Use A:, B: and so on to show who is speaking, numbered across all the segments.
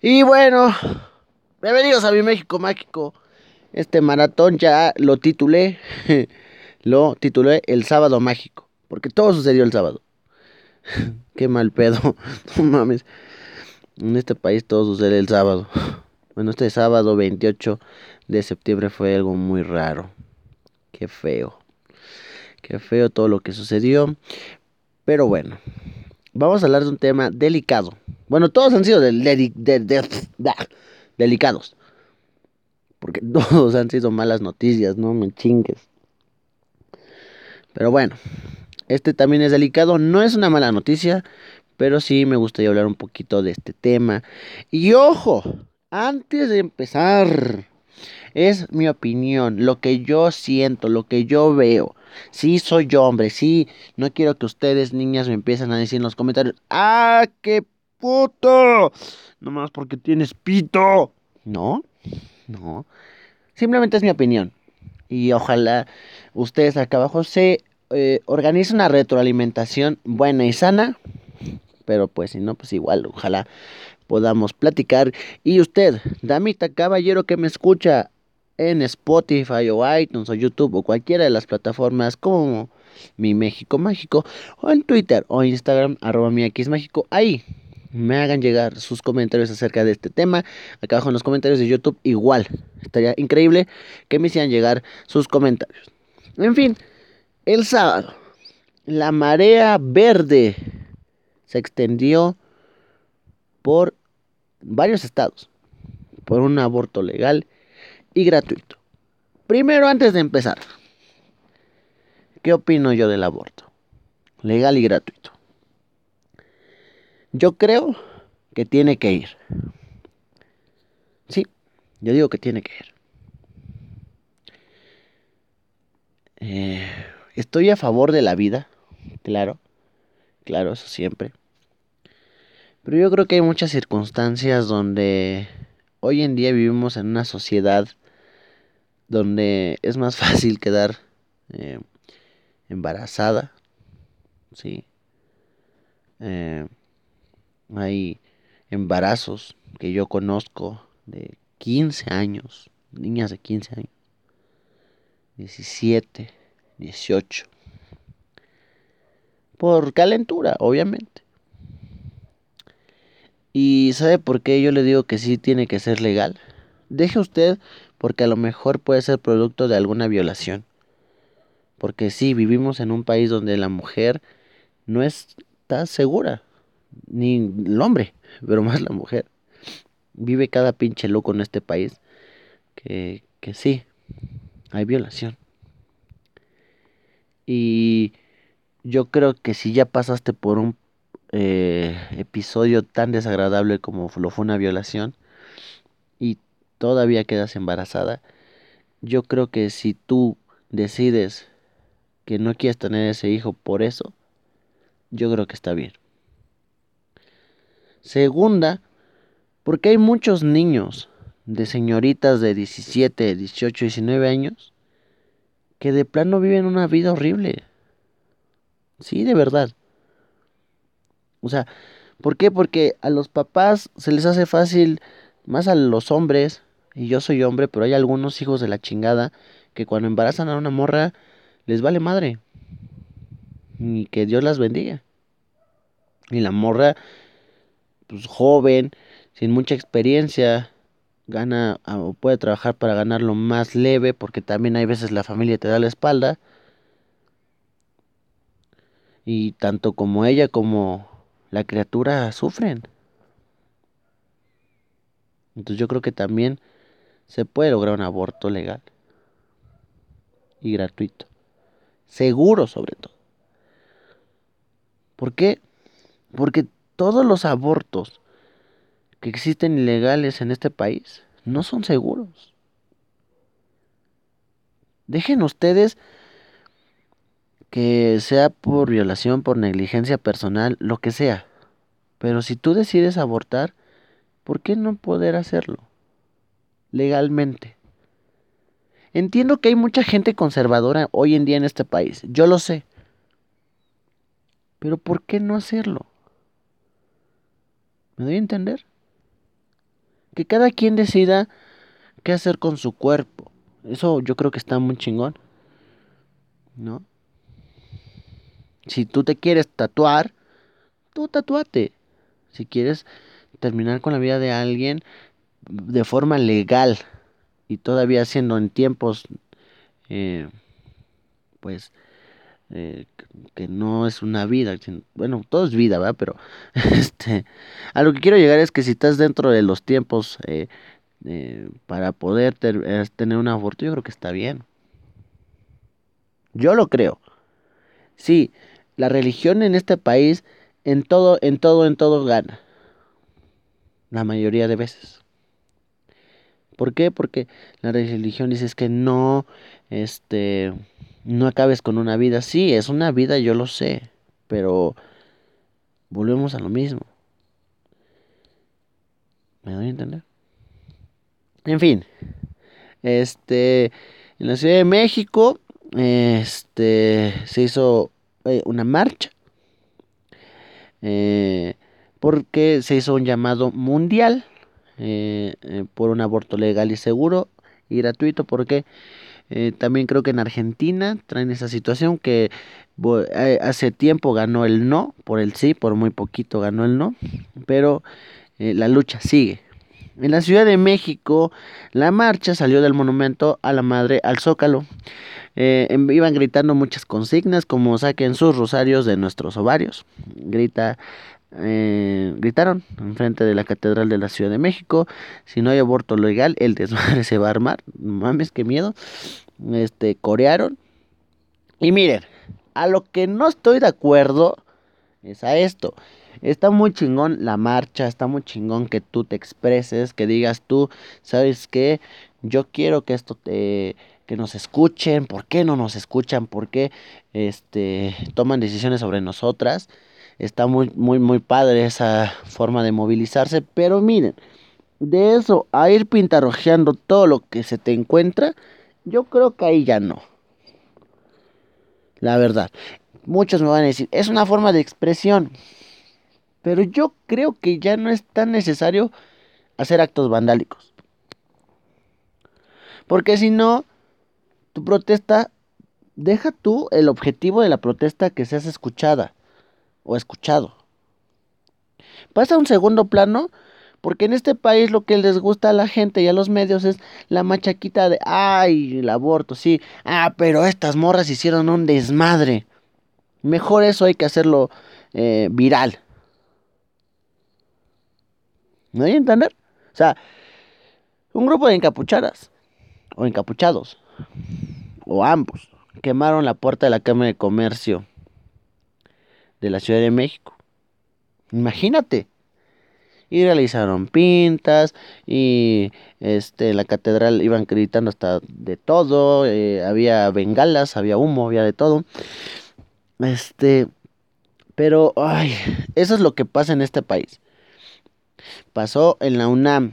A: Y bueno, bienvenidos a mi México Mágico. Este maratón ya lo titulé, lo titulé El Sábado Mágico, porque todo sucedió el sábado. Qué mal pedo, no mames. En este país todo sucede el sábado. Bueno, este sábado 28 de septiembre fue algo muy raro. Qué feo. Qué feo todo lo que sucedió. Pero bueno, vamos a hablar de un tema delicado. Bueno, todos han sido delicados. Porque todos han sido malas noticias, no me chingues. Pero bueno, este también es delicado. No es una mala noticia, pero sí me gustaría hablar un poquito de este tema. Y ojo, antes de empezar, es mi opinión, lo que yo siento, lo que yo veo. Sí, soy yo, hombre, sí. No quiero que ustedes, niñas, me empiecen a decir en los comentarios, ¡ah, qué puto! No más porque tienes pito. No, no. Simplemente es mi opinión. Y ojalá ustedes acá abajo se eh, organicen una retroalimentación buena y sana. Pero pues si no, pues igual, ojalá podamos platicar. Y usted, damita caballero que me escucha en Spotify o iTunes o YouTube o cualquiera de las plataformas como Mi México Mágico o en Twitter o Instagram arroba mi X Mágico, ahí me hagan llegar sus comentarios acerca de este tema. Acá abajo en los comentarios de YouTube igual. Estaría increíble que me hicieran llegar sus comentarios. En fin, el sábado, la marea verde se extendió por varios estados por un aborto legal y gratuito. Primero, antes de empezar, ¿qué opino yo del aborto? Legal y gratuito. Yo creo que tiene que ir. Sí, yo digo que tiene que ir. Eh, estoy a favor de la vida, claro, claro, eso siempre. Pero yo creo que hay muchas circunstancias donde hoy en día vivimos en una sociedad donde es más fácil quedar eh, embarazada, ¿sí? Eh, hay embarazos que yo conozco de 15 años, niñas de 15 años, 17, 18. Por calentura, obviamente. ¿Y sabe por qué yo le digo que sí tiene que ser legal? Deje usted porque a lo mejor puede ser producto de alguna violación. Porque sí, vivimos en un país donde la mujer no está segura ni el hombre, pero más la mujer. Vive cada pinche loco en este país que, que sí, hay violación. Y yo creo que si ya pasaste por un eh, episodio tan desagradable como lo fue una violación y todavía quedas embarazada, yo creo que si tú decides que no quieres tener ese hijo por eso, yo creo que está bien. Segunda, porque hay muchos niños de señoritas de 17, 18, 19 años que de plano viven una vida horrible. Sí, de verdad. O sea, ¿por qué? Porque a los papás se les hace fácil, más a los hombres, y yo soy hombre, pero hay algunos hijos de la chingada que cuando embarazan a una morra les vale madre. Y que Dios las bendiga. Y la morra pues, joven, sin mucha experiencia, gana o puede trabajar para ganarlo más leve, porque también hay veces la familia te da la espalda. Y tanto como ella como la criatura sufren. Entonces yo creo que también se puede lograr un aborto legal y gratuito. Seguro sobre todo. ¿Por qué? Porque todos los abortos que existen ilegales en este país no son seguros. Dejen ustedes que sea por violación, por negligencia personal, lo que sea. Pero si tú decides abortar, ¿por qué no poder hacerlo? Legalmente. Entiendo que hay mucha gente conservadora hoy en día en este país, yo lo sé. Pero ¿por qué no hacerlo? ¿Me doy a entender? Que cada quien decida qué hacer con su cuerpo. Eso yo creo que está muy chingón. ¿No? Si tú te quieres tatuar, tú tatuate. Si quieres terminar con la vida de alguien de forma legal y todavía siendo en tiempos, eh, pues, eh, que no es una vida, bueno, todo es vida, ¿verdad? Pero, este, a lo que quiero llegar es que si estás dentro de los tiempos eh, para poder tener un aborto, yo creo que está bien. Yo lo creo. Sí, la religión en este país en todo, en todo, en todo gana. La mayoría de veces. ¿Por qué? Porque la religión dice es que no, este, no acabes con una vida. Sí, es una vida, yo lo sé, pero volvemos a lo mismo. ¿Me doy a entender? En fin, este, en la Ciudad de México, este, se hizo eh, una marcha eh, porque se hizo un llamado mundial eh, por un aborto legal y seguro y gratuito porque también creo que en Argentina traen esa situación que hace tiempo ganó el no por el sí por muy poquito ganó el no pero la lucha sigue en la Ciudad de México, la marcha salió del monumento a la madre al Zócalo. Eh, em, iban gritando muchas consignas como saquen sus rosarios de nuestros ovarios. Grita, eh, gritaron enfrente de la Catedral de la Ciudad de México. Si no hay aborto legal, el desmadre se va a armar. Mames, qué miedo. Este, corearon. Y miren, a lo que no estoy de acuerdo es a esto. Está muy chingón la marcha, está muy chingón que tú te expreses, que digas tú, ¿sabes qué? Yo quiero que esto te que nos escuchen, ¿por qué no nos escuchan? ¿Por qué este toman decisiones sobre nosotras? Está muy muy muy padre esa forma de movilizarse, pero miren, de eso a ir pintarrojeando todo lo que se te encuentra, yo creo que ahí ya no. La verdad. Muchos me van a decir, es una forma de expresión. Pero yo creo que ya no es tan necesario hacer actos vandálicos. Porque si no, tu protesta, deja tú el objetivo de la protesta que seas escuchada o escuchado. Pasa a un segundo plano porque en este país lo que les gusta a la gente y a los medios es la machaquita de, ay, el aborto, sí. Ah, pero estas morras hicieron un desmadre. Mejor eso hay que hacerlo eh, viral. ¿Me voy a entender? O sea, un grupo de encapuchadas o encapuchados o ambos quemaron la puerta de la Cámara de Comercio de la Ciudad de México. Imagínate. Y realizaron pintas y este la catedral iban gritando hasta de todo, eh, había bengalas, había humo, había de todo. Este, pero ay, eso es lo que pasa en este país. Pasó en la UNAM.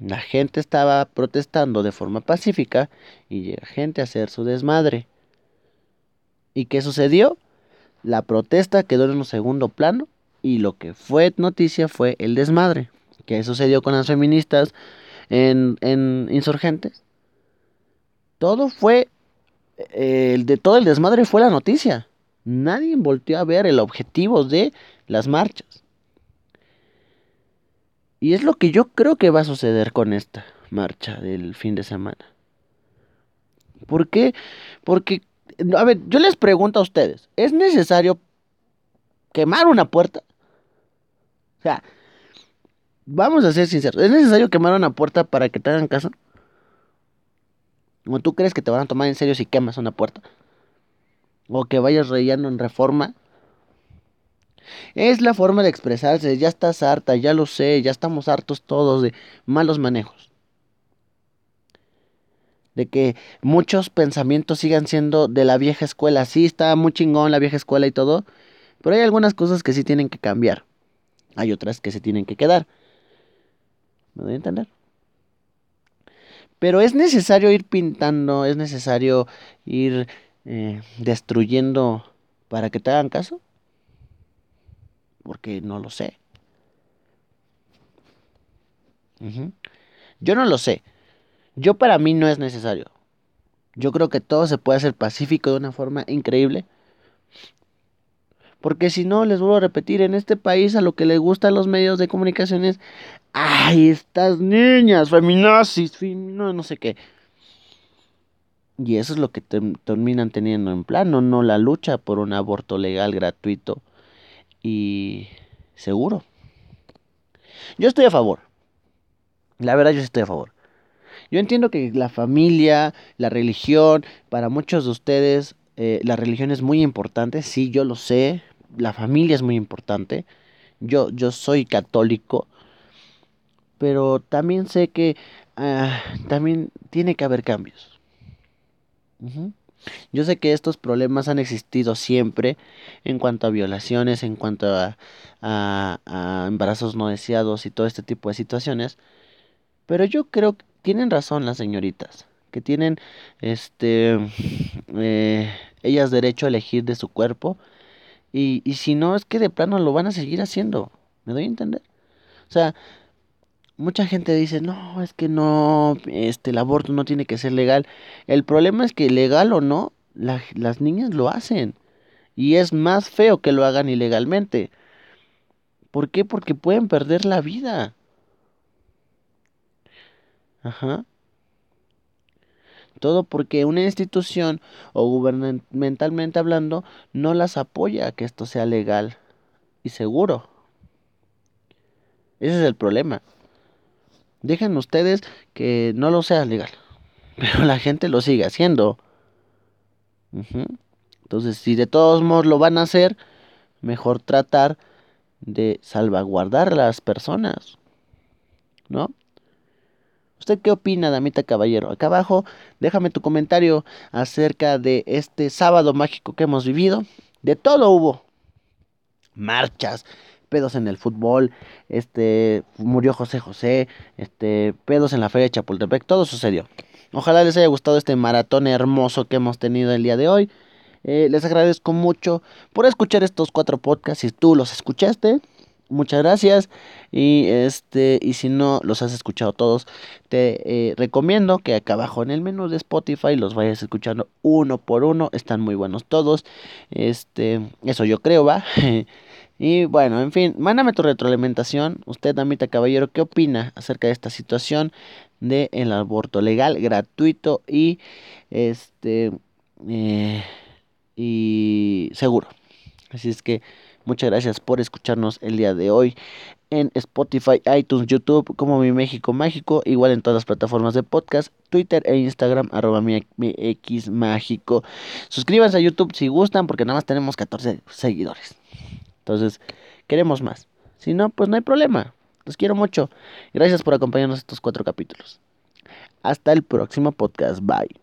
A: La gente estaba protestando de forma pacífica y llega gente a hacer su desmadre. ¿Y qué sucedió? La protesta quedó en un segundo plano y lo que fue noticia fue el desmadre. ¿Qué sucedió con las feministas en, en insurgentes? Todo fue, eh, de todo el desmadre fue la noticia. Nadie volteó a ver el objetivo de las marchas. Y es lo que yo creo que va a suceder con esta marcha del fin de semana. ¿Por qué? Porque, a ver, yo les pregunto a ustedes, ¿es necesario quemar una puerta? O sea, vamos a ser sinceros, ¿es necesario quemar una puerta para que te hagan caso? ¿O tú crees que te van a tomar en serio si quemas una puerta? ¿O que vayas relleno en reforma? Es la forma de expresarse, ya estás harta, ya lo sé, ya estamos hartos todos de malos manejos. De que muchos pensamientos sigan siendo de la vieja escuela. Sí, está muy chingón la vieja escuela y todo, pero hay algunas cosas que sí tienen que cambiar. Hay otras que se tienen que quedar. ¿Me doy a entender? Pero es necesario ir pintando, es necesario ir eh, destruyendo para que te hagan caso porque no lo sé. Yo no lo sé. Yo para mí no es necesario. Yo creo que todo se puede hacer pacífico de una forma increíble. Porque si no, les vuelvo a repetir, en este país a lo que le gustan los medios de comunicación es, ay, estas niñas, feminazis, no, no sé qué. Y eso es lo que terminan teniendo en plano, no la lucha por un aborto legal, gratuito y seguro. Yo estoy a favor. La verdad, yo estoy a favor. Yo entiendo que la familia, la religión, para muchos de ustedes, eh, la religión es muy importante. Sí, yo lo sé. La familia es muy importante. Yo, yo soy católico. Pero también sé que ah, también tiene que haber cambios. Yo sé que estos problemas han existido siempre en cuanto a violaciones, en cuanto a, a, embarazos no deseados y todo este tipo de situaciones. Pero yo creo que tienen razón las señoritas, que tienen este eh, ellas derecho a elegir de su cuerpo. Y, y si no, es que de plano lo van a seguir haciendo. ¿Me doy a entender? O sea, mucha gente dice, no, es que no, este, el aborto no tiene que ser legal. El problema es que legal o no, las niñas lo hacen. Y es más feo que lo hagan ilegalmente. ¿Por qué? Porque pueden perder la vida. Ajá. Todo porque una institución o gubernamentalmente hablando no las apoya a que esto sea legal y seguro. Ese es el problema. Dejen ustedes que no lo sea legal, pero la gente lo sigue haciendo. Entonces, si de todos modos lo van a hacer, mejor tratar de salvaguardar a las personas. ¿No? ¿Usted qué opina, damita caballero? Acá abajo, déjame tu comentario acerca de este sábado mágico que hemos vivido. De todo hubo. Marchas, pedos en el fútbol, este, murió José José, este, pedos en la feria de Chapultepec, todo sucedió. Ojalá les haya gustado este maratón hermoso que hemos tenido el día de hoy. Eh, les agradezco mucho por escuchar estos cuatro podcasts. Si tú los escuchaste, muchas gracias. Y este, y si no los has escuchado todos, te eh, recomiendo que acá abajo en el menú de Spotify los vayas escuchando uno por uno. Están muy buenos todos. Este, eso yo creo, va. Y bueno, en fin, mándame tu retroalimentación. Usted, Damita Caballero, ¿qué opina acerca de esta situación del el aborto legal, gratuito y este eh, y seguro? Así es que muchas gracias por escucharnos el día de hoy en Spotify, iTunes, YouTube, como Mi México Mágico, igual en todas las plataformas de podcast, Twitter e Instagram, arroba mi, mi Mágico. Suscríbanse a YouTube si gustan, porque nada más tenemos 14 seguidores. Entonces, queremos más. Si no, pues no hay problema. Los quiero mucho. Gracias por acompañarnos estos cuatro capítulos. Hasta el próximo podcast. Bye.